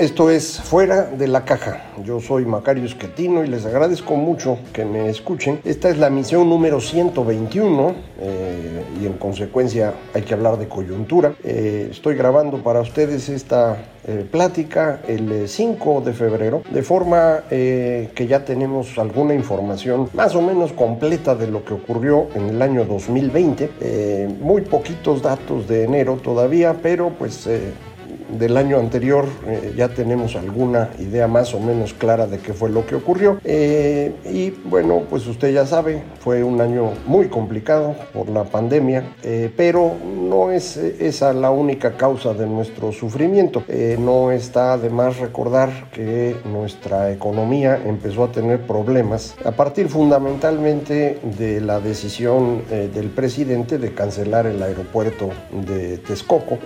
esto es Fuera de la Caja. Yo soy Macario Esquetino y les agradezco mucho que me escuchen. Esta es la misión número 121 eh, y en consecuencia hay que hablar de coyuntura. Eh, estoy grabando para ustedes esta eh, plática el 5 de febrero, de forma que ya tenemos alguna información más o menos completa de lo que ocurrió en el año 2020. muy poquitos datos de enero todavía, pero pues del año anterior eh, ya tenemos alguna idea más o menos clara de qué fue lo que ocurrió. Eh, y bueno, pues usted ya sabe, fue un año muy complicado por la pandemia, eh, pero no es esa la única causa de nuestro sufrimiento. no está de más recordar que nuestra economía empezó a tener problemas a partir fundamentalmente de la decisión del presidente de cancelar el aeropuerto de Texcoco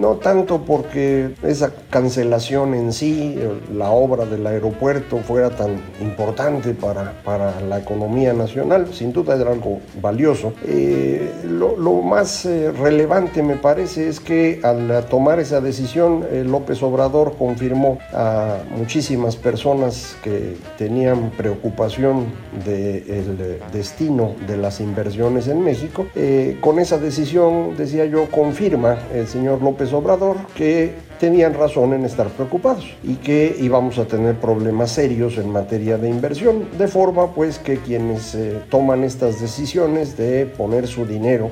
no tanto porque esa cancelación en sí, la obra del aeropuerto fuera tan importante para, para la economía nacional, sin duda era algo valioso. Eh, lo, más eh, relevante me parece es que al tomar esa decisión, eh, López Obrador confirmó a muchísimas personas que tenían preocupación del destino de las inversiones en México. con esa decisión, decía yo, confirma el señor López Obrador que tenían razón en estar preocupados y que íbamos a tener problemas serios en materia de inversión, de forma pues que quienes eh, toman estas decisiones de poner su dinero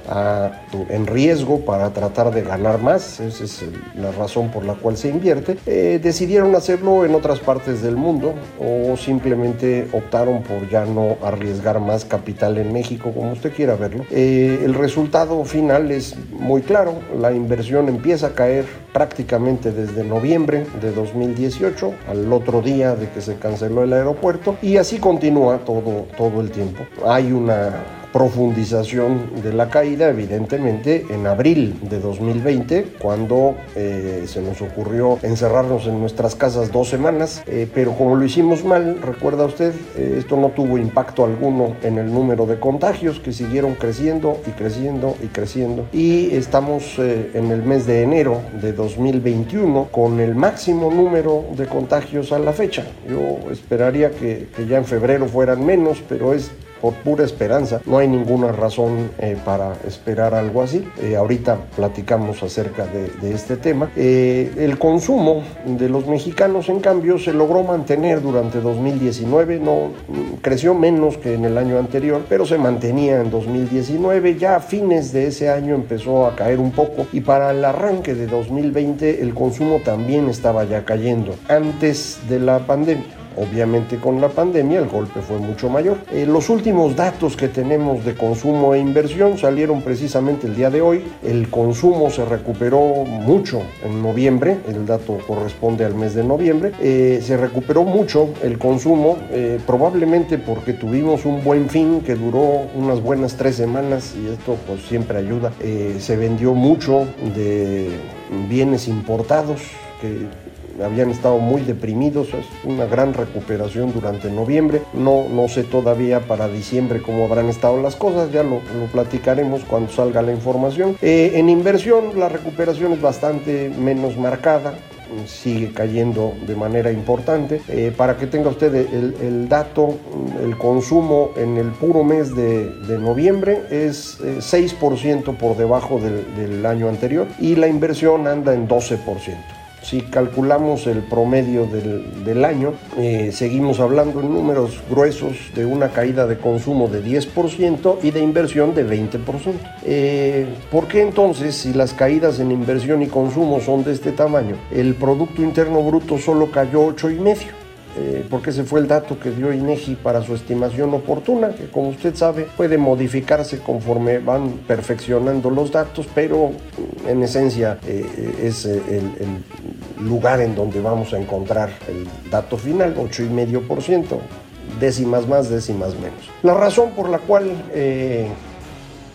en riesgo para tratar de ganar más, esa es la razón por la cual se invierte, eh, decidieron hacerlo en otras partes del mundo o simplemente optaron por ya no arriesgar más capital en México, como usted quiera verlo. Eh, el resultado final es muy claro, la inversión empieza a caer prácticamente desde noviembre de 2018, al otro día de que se canceló el aeropuerto, y así continúa todo, todo el tiempo. Hay una profundización de la caída, evidentemente, en abril de 2020, cuando eh, se nos ocurrió encerrarnos en nuestras casas dos semanas, eh, pero como lo hicimos mal, recuerda usted, eh, esto no tuvo impacto alguno en el número de contagios que siguieron creciendo y creciendo y creciendo. Y estamos en el mes de enero de 2021 con el máximo número de contagios a la fecha. Yo esperaría que, que ya en febrero fueran menos, pero es por pura esperanza. No hay ninguna razón eh, para esperar algo así. Eh, ahorita platicamos acerca de, este tema. Eh, el consumo de los mexicanos, en cambio, se logró mantener durante 2019. No creció menos que en el año anterior, pero se mantenía en 2019. Ya a fines de ese año empezó a caer un poco y para el arranque de 2020 el consumo también estaba ya cayendo antes de la pandemia. Obviamente con la pandemia el golpe fue mucho mayor. Eh, los últimos datos que tenemos de consumo e inversión salieron precisamente el día de hoy. El consumo se recuperó mucho en noviembre, el dato corresponde al mes de noviembre. Eh, se recuperó mucho el consumo, eh, probablemente porque tuvimos un buen fin que duró unas buenas tres semanas y esto pues siempre ayuda. se vendió mucho de bienes importados que habían estado muy deprimidos, es una gran recuperación durante noviembre, no, no sé todavía para diciembre cómo habrán estado las cosas, ya lo, platicaremos cuando salga la información. Eh, en inversión la recuperación es bastante menos marcada, sigue cayendo de manera importante. Eh, para que tenga usted el, dato, el consumo en el puro mes de, noviembre es 6% eh, por debajo del, año anterior y la inversión anda en 12%. Si calculamos el promedio del, año, eh, seguimos hablando en números gruesos de una caída de consumo de 10% y de inversión de 20%. Eh, ¿Por qué entonces, si las caídas en inversión y consumo son de este tamaño, el Producto Interno Bruto solo cayó 8,5%? Eh, porque ese fue el dato que dio INEGI para su estimación oportuna, que como usted sabe puede modificarse conforme van perfeccionando los datos, pero en esencia eh, es eh, el, lugar en donde vamos a encontrar el dato final, 8,5%, décimas más, décimas menos. La razón por la cual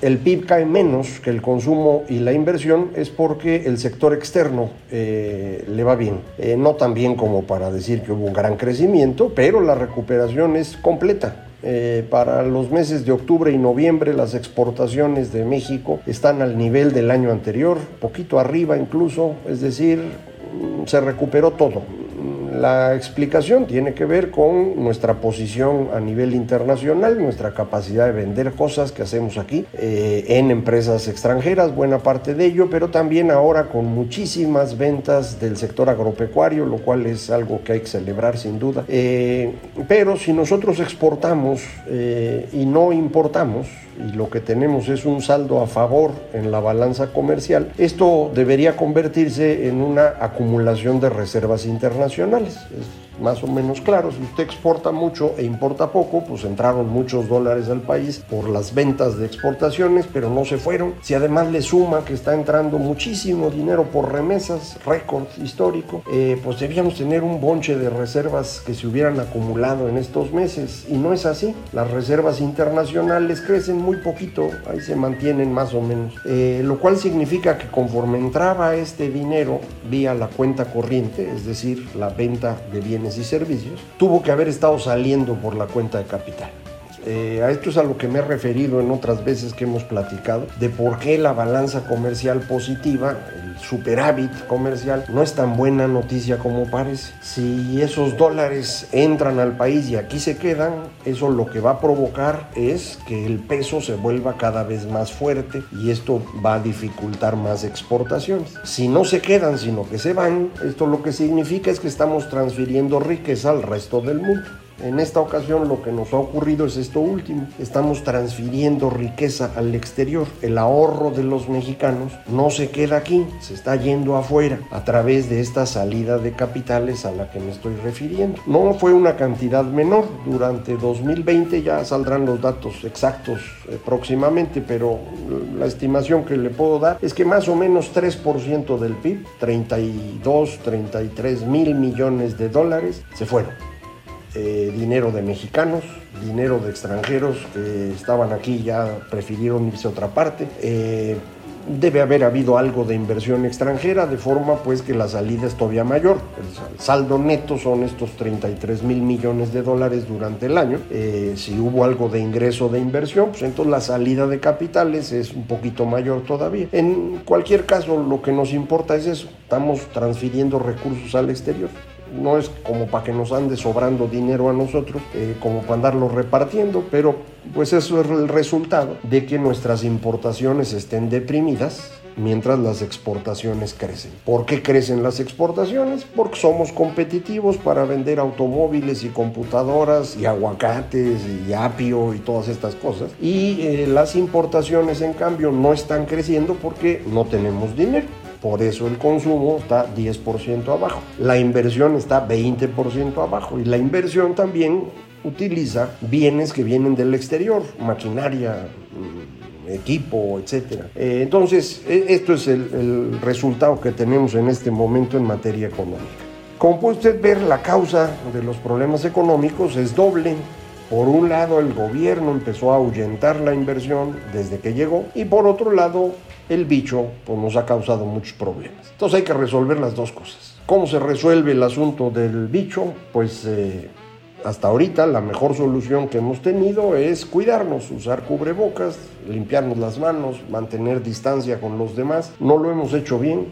el PIB cae menos que el consumo y la inversión es porque el sector externo eh, le va bien. Eh, no tan bien como para decir que hubo un gran crecimiento, pero la recuperación es completa. Eh, para los meses de octubre y noviembre las exportaciones de México están al nivel del año anterior, poquito arriba incluso, es decir, se recuperó todo. La explicación tiene que ver con nuestra posición a nivel internacional, nuestra capacidad de vender cosas que hacemos aquí eh, en empresas extranjeras, buena parte de ello, pero también ahora con muchísimas ventas del sector agropecuario, lo cual es algo que hay que celebrar sin duda. Eh, pero si nosotros exportamos eh, y no importamos, y lo que tenemos es un saldo a favor en la balanza comercial, esto debería convertirse en una acumulación de reservas internacionales más o menos claro. Si usted exporta mucho e importa poco, pues entraron muchos dólares al país por las ventas de exportaciones, pero no se fueron. Si además le suma que está entrando muchísimo dinero por remesas, récord histórico, eh, pues debíamos tener un bonche de reservas que se hubieran acumulado en estos meses. Y no es así. Las reservas internacionales crecen muy poquito, ahí se mantienen más o menos. Eh, lo cual significa que conforme entraba este dinero vía la cuenta corriente, es decir, la venta de bienes y servicios, tuvo que haber estado saliendo por la cuenta de capital. Eh, a esto es a lo que me he referido en otras veces que hemos platicado, de por qué la balanza comercial positiva, el superávit comercial, no es tan buena noticia como parece. Si esos dólares entran al país y aquí se quedan, eso lo que va a provocar es que el peso se vuelva cada vez más fuerte y esto va a dificultar más exportaciones. Si no se quedan, sino que se van, esto lo que significa es que estamos transfiriendo riqueza al resto del mundo. En esta ocasión lo que nos ha ocurrido es esto último. Estamos transfiriendo riqueza al exterior. El ahorro de los mexicanos no se queda aquí, se está yendo afuera a través de esta salida de capitales a la que me estoy refiriendo. No fue una cantidad menor. Durante 2020 ya saldrán los datos exactos eh, próximamente, pero la estimación que le puedo dar es que más o menos 3% del PIB, 32, 33 mil millones de dólares, se fueron. Eh, dinero de mexicanos, dinero de extranjeros que estaban aquí ya prefirieron irse a otra parte. Eh, debe haber habido algo de inversión extranjera, de forma pues que la salida es todavía mayor. El saldo neto son estos 33 mil millones de dólares durante el año. Eh, si hubo algo de ingreso de inversión, pues entonces la salida de capitales es un poquito mayor todavía. En cualquier caso, lo que nos importa es eso, estamos transfiriendo recursos al exterior no es como para que nos ande sobrando dinero a nosotros, eh, como para andarlo repartiendo, pero pues eso es el resultado de que nuestras importaciones estén deprimidas mientras las exportaciones crecen. ¿Por qué crecen las exportaciones? Porque somos competitivos para vender automóviles y computadoras y aguacates y apio y todas estas cosas. Y eh, las importaciones en cambio no están creciendo porque no tenemos dinero. Por eso el consumo está 10% abajo. La inversión está 20% abajo. Y la inversión también utiliza bienes que vienen del exterior, maquinaria, mm, equipo, etc. Eh, entonces, e, esto es el, el resultado que tenemos en este momento en materia económica. Como puede usted ver, la causa de los problemas económicos es doble. Por un lado, el gobierno empezó a ahuyentar la inversión desde que llegó y por otro lado, el bicho pues, nos ha causado muchos problemas. Entonces hay que resolver las dos cosas. ¿Cómo se resuelve el asunto del bicho? Pues eh, hasta ahorita la mejor solución que hemos tenido es cuidarnos, usar cubrebocas, limpiarnos las manos, mantener distancia con los demás. No lo hemos hecho bien,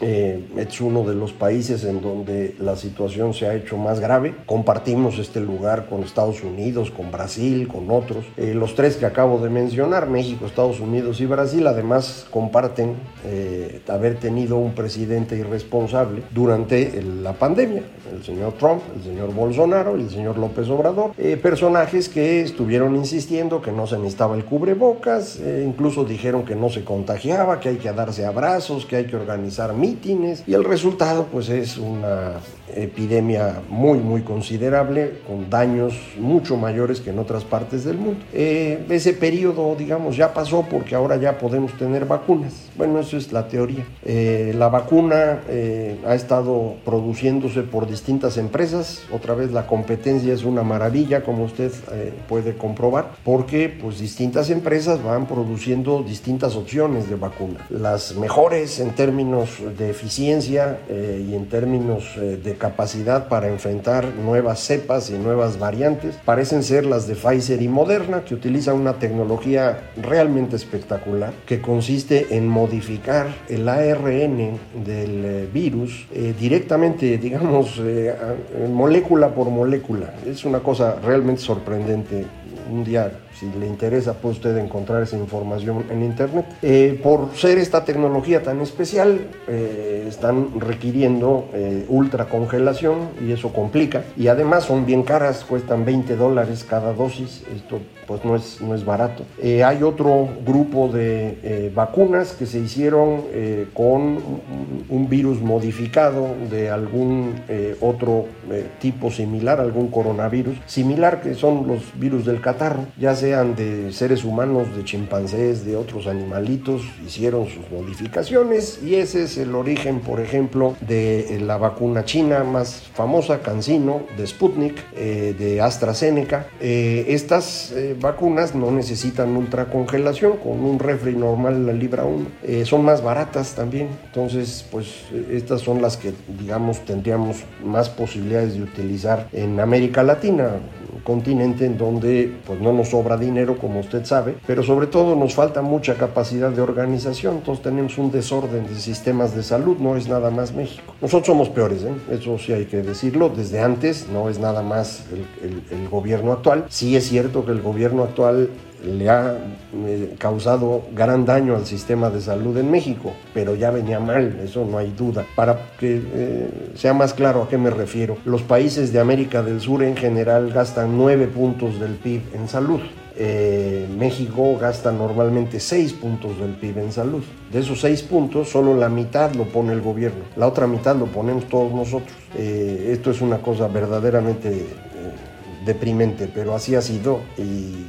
Eh, es uno de los países en donde la situación se ha hecho más grave. Compartimos este lugar con Estados Unidos, con Brasil, con otros. Eh, los tres que acabo de mencionar, México, Estados Unidos y Brasil, además comparten eh, haber tenido un presidente irresponsable durante la pandemia. El señor Trump, el señor Bolsonaro y el señor López Obrador. personajes que estuvieron insistiendo que no se necesitaba el cubrebocas, incluso dijeron que no se contagiaba, que hay que darse abrazos, que hay que organizar mítines y el resultado pues es una epidemia muy muy considerable con daños mucho mayores que en otras partes del mundo. Eh, ese periodo digamos ya pasó porque ahora ya podemos tener vacunas. Bueno, eso es la teoría. Eh, la vacuna eh, ha estado produciéndose por distintas empresas. Otra vez la competencia es una maravilla como usted puede comprobar porque pues distintas empresas van produciendo distintas opciones de vacuna. Las mejores en términos de eficiencia y en términos de capacidad para enfrentar nuevas cepas y nuevas variantes parecen ser las de Pfizer y Moderna, que utilizan una tecnología realmente espectacular, que consiste en modificar el ARN del eh, virus eh, directamente, digamos, eh, molécula por molécula. Es una cosa realmente sorprendente. Un si le interesa puede usted encontrar esa información en internet. Eh, por ser esta tecnología tan especial, eh, están requiriendo eh, ultra congelación y eso complica. Y además son bien caras, cuestan 20 dólares cada dosis. Esto pues no es, no es barato. hay otro grupo de vacunas que se hicieron con un virus modificado de algún otro tipo similar, algún coronavirus similar, que son los virus del catarro. Ya se sean de seres humanos, de chimpancés, de otros animalitos, hicieron sus modificaciones y ese es el origen, por ejemplo, de eh, la vacuna china más famosa, CanSino, de Sputnik, eh, de AstraZeneca. Eh, estas vacunas no necesitan ultracongelación, con un refri normal la libra 1. son más baratas también, entonces pues estas son las que digamos tendríamos más posibilidades de utilizar en América Latina continente en donde pues no nos sobra dinero, como usted sabe, pero sobre todo nos falta mucha capacidad de organización, entonces tenemos un desorden de sistemas de salud, no es nada más México. Nosotros somos peores, ¿eh? eso sí hay que decirlo, desde antes, no es nada más el, el gobierno actual. Sí es cierto que el gobierno actual le ha eh, causado gran daño al sistema de salud en México, pero ya venía mal, eso no hay duda. Para que eh, sea más claro a qué me refiero, los países de América del Sur en general gastan 9 puntos del PIB en salud. Eh, México gasta normalmente 6 puntos del PIB en salud. De esos 6 puntos, solo la mitad lo pone el gobierno, la otra mitad lo ponemos todos nosotros. esto es una cosa verdaderamente deprimente, pero así ha sido y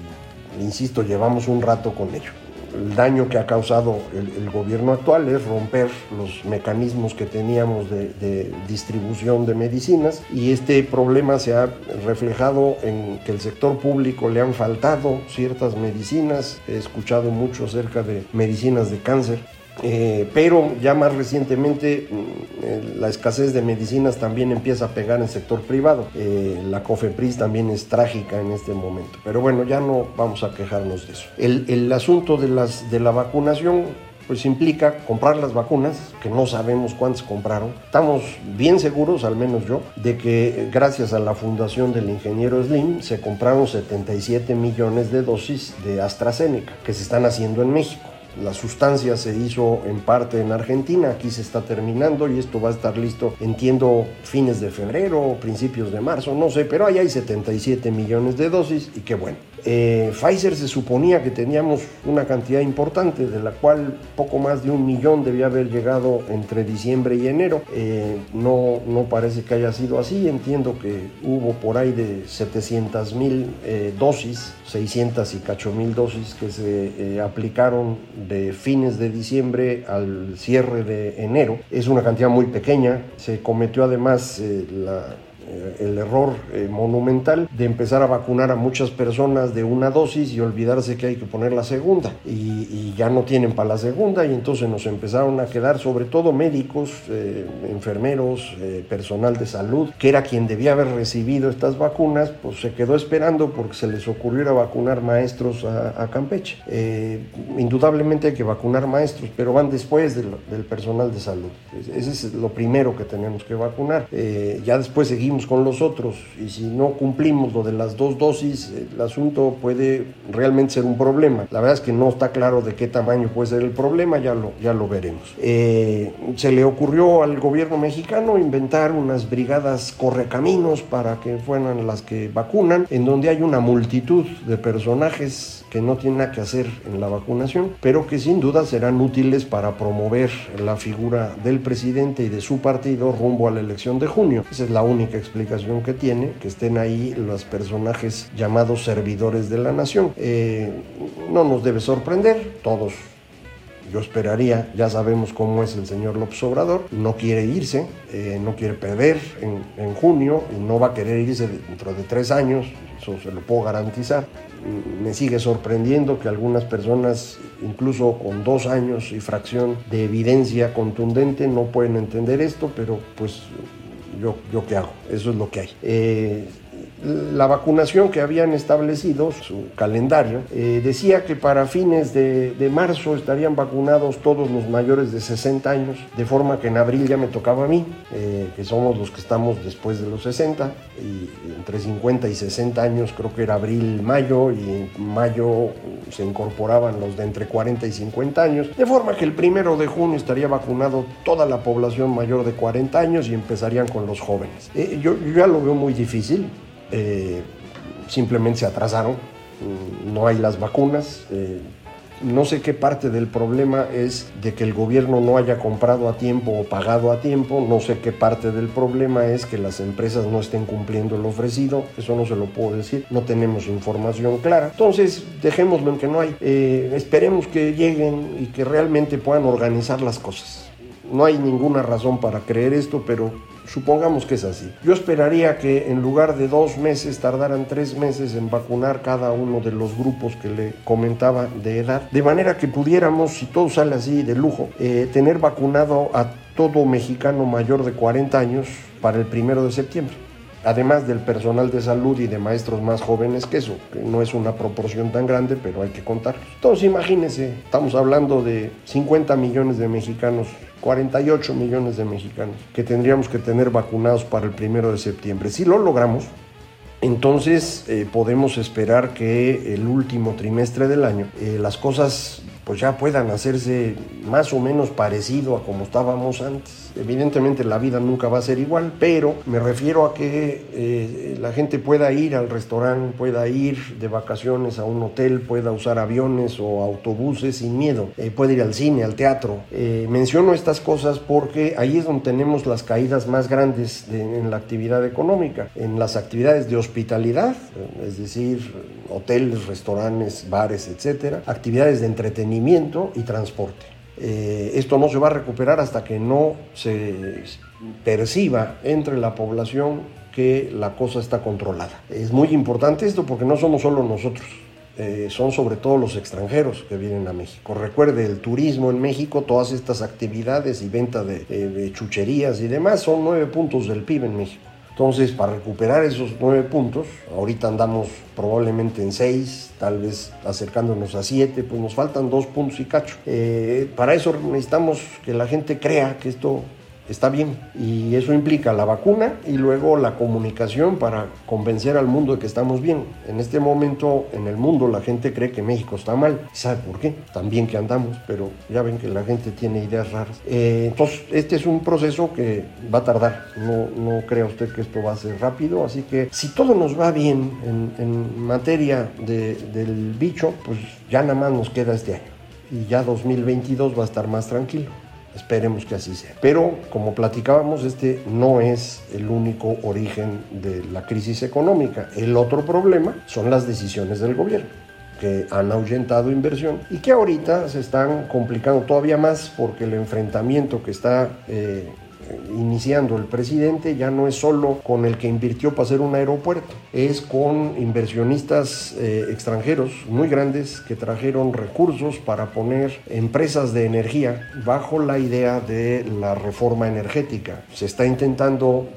insisto, llevamos un rato con ello. El daño que ha causado el, gobierno actual es romper los mecanismos que teníamos de, distribución de medicinas y este problema se ha reflejado en que el sector público le han faltado ciertas medicinas. He escuchado mucho acerca de medicinas de cáncer eh, pero ya más recientemente mm, la escasez de medicinas también empieza a pegar en el sector privado. Eh, la COFEPRIS también es trágica en este momento. Pero bueno, ya no vamos a quejarnos de eso. El, asunto de, de la vacunación pues implica comprar las vacunas, que no sabemos cuántas compraron. Estamos bien seguros, al menos yo, de que gracias a la fundación del ingeniero Slim se compraron 77 millones de dosis de AstraZeneca, que se están haciendo en México. La sustancia se hizo en parte en Argentina, aquí se está terminando y esto va a estar listo, entiendo, fines de febrero principios de marzo, no sé, pero ahí hay 77 millones de dosis y qué bueno. Eh, Pfizer se suponía que teníamos una cantidad importante, de la cual poco más de un millón debía haber llegado entre diciembre y enero. Eh, no, no parece que haya sido así. Entiendo que hubo por ahí de 700 mil eh, dosis, 600 y cacho mil dosis que se aplicaron de fines de diciembre al cierre de enero. Es una cantidad muy pequeña. Se cometió además la el error eh, monumental de empezar a vacunar a muchas personas de una dosis y olvidarse que hay que poner la segunda y, ya no tienen para la segunda y entonces nos empezaron a quedar sobre todo médicos, eh, enfermeros, personal de salud, que era quien debía haber recibido estas vacunas, pues se quedó esperando porque se les ocurrió vacunar maestros a, Campeche. indudablemente hay que vacunar maestros, pero van después del, del personal de salud. Ese es lo primero que tenemos que vacunar. ya después seguimos con los otros y si no cumplimos lo de las dos dosis, el asunto puede realmente ser un problema. La verdad es que no está claro de qué tamaño puede ser el problema, ya lo, ya lo veremos. Eh, se le ocurrió al gobierno mexicano inventar unas brigadas correcaminos para que fueran las que vacunan, en donde hay una multitud de personajes que no tienen nada que hacer en la vacunación, pero que sin duda serán útiles para promover la figura del presidente y de su partido rumbo a la elección de junio. Esa es la única explicación que tiene, que estén ahí los personajes llamados servidores de la nación. Eh, no nos debe sorprender, todos yo esperaría, ya sabemos cómo es el señor López Obrador, no quiere irse, eh, no quiere perder en, en, junio no va a querer irse dentro de tres años, eso se lo puedo garantizar. Me sigue sorprendiendo que algunas personas, incluso con dos años y fracción de evidencia contundente, no pueden entender esto, pero pues yo, yo qué hago, eso es lo que hay. Eh, la vacunación que habían establecido, su calendario, eh, decía que para fines de, marzo estarían vacunados todos los mayores de 60 años, de forma que en abril ya me tocaba a mí, eh, que somos los que estamos después de los 60, y entre 50 y 60 años creo que era abril, mayo, y en mayo se incorporaban los de entre 40 y 50 años, de forma que el primero de junio estaría vacunado toda la población mayor de 40 años y empezarían con los jóvenes. Eh, yo, yo ya lo veo muy difícil, eh, simplemente se atrasaron, mm, no hay las vacunas. Eh, no sé qué parte del problema es de que el gobierno no haya comprado a tiempo o pagado a tiempo. No sé qué parte del problema es que las empresas no estén cumpliendo lo ofrecido. Eso no se lo puedo decir. No tenemos información clara. Entonces, dejémoslo en que no hay. Eh, esperemos que lleguen y que realmente puedan organizar las cosas. No hay ninguna razón para creer esto, pero Supongamos que es así. Yo esperaría que en lugar de dos meses tardaran tres meses en vacunar cada uno de los grupos que le comentaba de edad, de manera que pudiéramos, si todo sale así de lujo, eh, tener vacunado a todo mexicano mayor de 40 años para el primero de septiembre además del personal de salud y de maestros más jóvenes que eso, que no es una proporción tan grande, pero hay que contarlos. Entonces imagínense, estamos hablando de 50 millones de mexicanos 48 millones de mexicanos que tendríamos que tener vacunados para el primero de septiembre. Si lo logramos, entonces eh, podemos esperar que el último trimestre del año eh, las cosas pues ya puedan hacerse más o menos parecido a como estábamos antes. Evidentemente la vida nunca va a ser igual, pero me refiero a que eh, la gente pueda ir al restaurante, pueda ir de vacaciones a un hotel, pueda usar aviones o autobuses sin miedo, eh, puede ir al cine, al teatro. Eh, menciono estas cosas porque ahí es donde tenemos las caídas más grandes en la actividad económica, en las actividades de hospitalidad, es decir, hoteles, restaurantes, bares, etcétera, actividades de entretenimiento y transporte. Eh, esto no se va a recuperar hasta que no se perciba entre la población que la cosa está controlada. Es muy importante esto porque no somos solo nosotros. Eh, son sobre todo los extranjeros que vienen a México. Recuerde, el turismo en México, todas estas actividades y venta de, de chucherías y demás son nueve puntos del PIB en México. Entonces, para recuperar esos nueve puntos, ahorita andamos probablemente en seis, tal vez acercándonos a siete, pues nos faltan dos puntos y cacho. Eh, para eso necesitamos que la gente crea que esto está bien. Y eso implica la vacuna y luego la comunicación para convencer al mundo de que estamos bien. En este momento en el mundo la gente cree que México está mal. ¿Sabe por qué? También que andamos, pero ya ven que la gente tiene ideas raras. Eh, entonces, este es un proceso que va a tardar. No, no crea usted que esto va a ser rápido. Así que si todo nos va bien en, materia de, del bicho, pues ya nada más nos queda este año. Y ya 2022 va a estar más tranquilo. Esperemos que así sea. Pero, como platicábamos, este no es el único origen de la crisis económica. El otro problema son las decisiones del gobierno que han ahuyentado inversión y que ahorita se están complicando todavía más porque el enfrentamiento que está eh, iniciando el presidente ya no es solo con el que invirtió para hacer un aeropuerto, es con inversionistas eh, extranjeros muy grandes que trajeron recursos para poner empresas de energía bajo la idea de la reforma energética. Se está intentando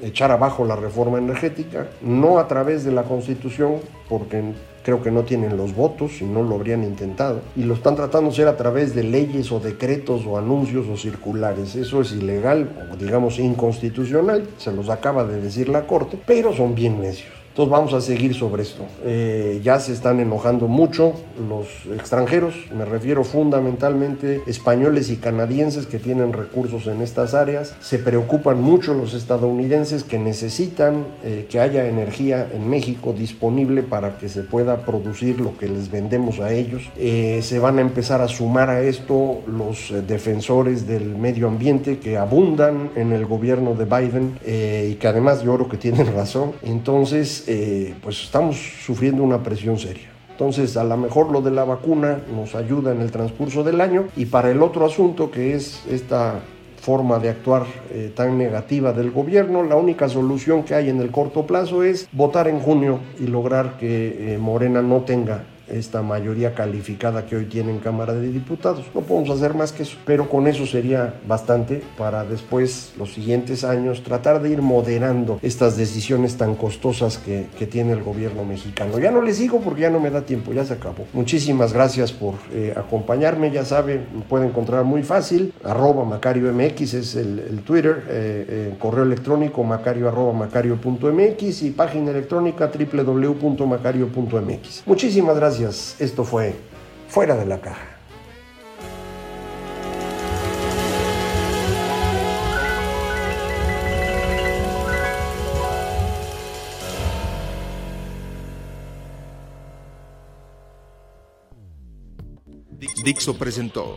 echar abajo la reforma energética, no a través de la Constitución, porque creo que no tienen los votos y no lo habrían intentado, y lo están tratando de hacer a través de leyes o decretos o anuncios o circulares. Eso es ilegal o digamos inconstitucional, se los acaba de decir la Corte, pero son bien necios. Entonces vamos a seguir sobre esto. Eh, ya se están enojando mucho los extranjeros, me refiero fundamentalmente españoles y canadienses que tienen recursos en estas áreas. Se preocupan mucho los estadounidenses que necesitan eh, que haya energía en México disponible para que se pueda producir lo que les vendemos a ellos. Eh, se van a empezar a sumar a esto los defensores del medio ambiente que abundan en el gobierno de Biden y que además yo creo que tienen razón. Entonces, eh, pues estamos sufriendo una presión seria. Entonces, a lo mejor lo de la vacuna nos ayuda en el transcurso del año y para el otro asunto que es esta forma de actuar eh, tan negativa del gobierno, la única solución que hay en el corto plazo es votar en junio y lograr que eh, Morena no tenga esta mayoría calificada que hoy tiene en Cámara de Diputados. No podemos hacer más que eso, pero con eso sería bastante para después, los siguientes años, tratar de ir moderando estas decisiones tan costosas que, que tiene el gobierno mexicano. Ya no les digo porque ya no me da tiempo, ya se acabó. Muchísimas gracias por eh, acompañarme, ya saben, me pueden encontrar muy fácil, arroba Macario MX es el, Twitter, eh, eh, correo electrónico macario arroba macario.mx y página electrónica www.macario.mx. Muchísimas gracias esto fue Fuera de la Caja. Dixo presentó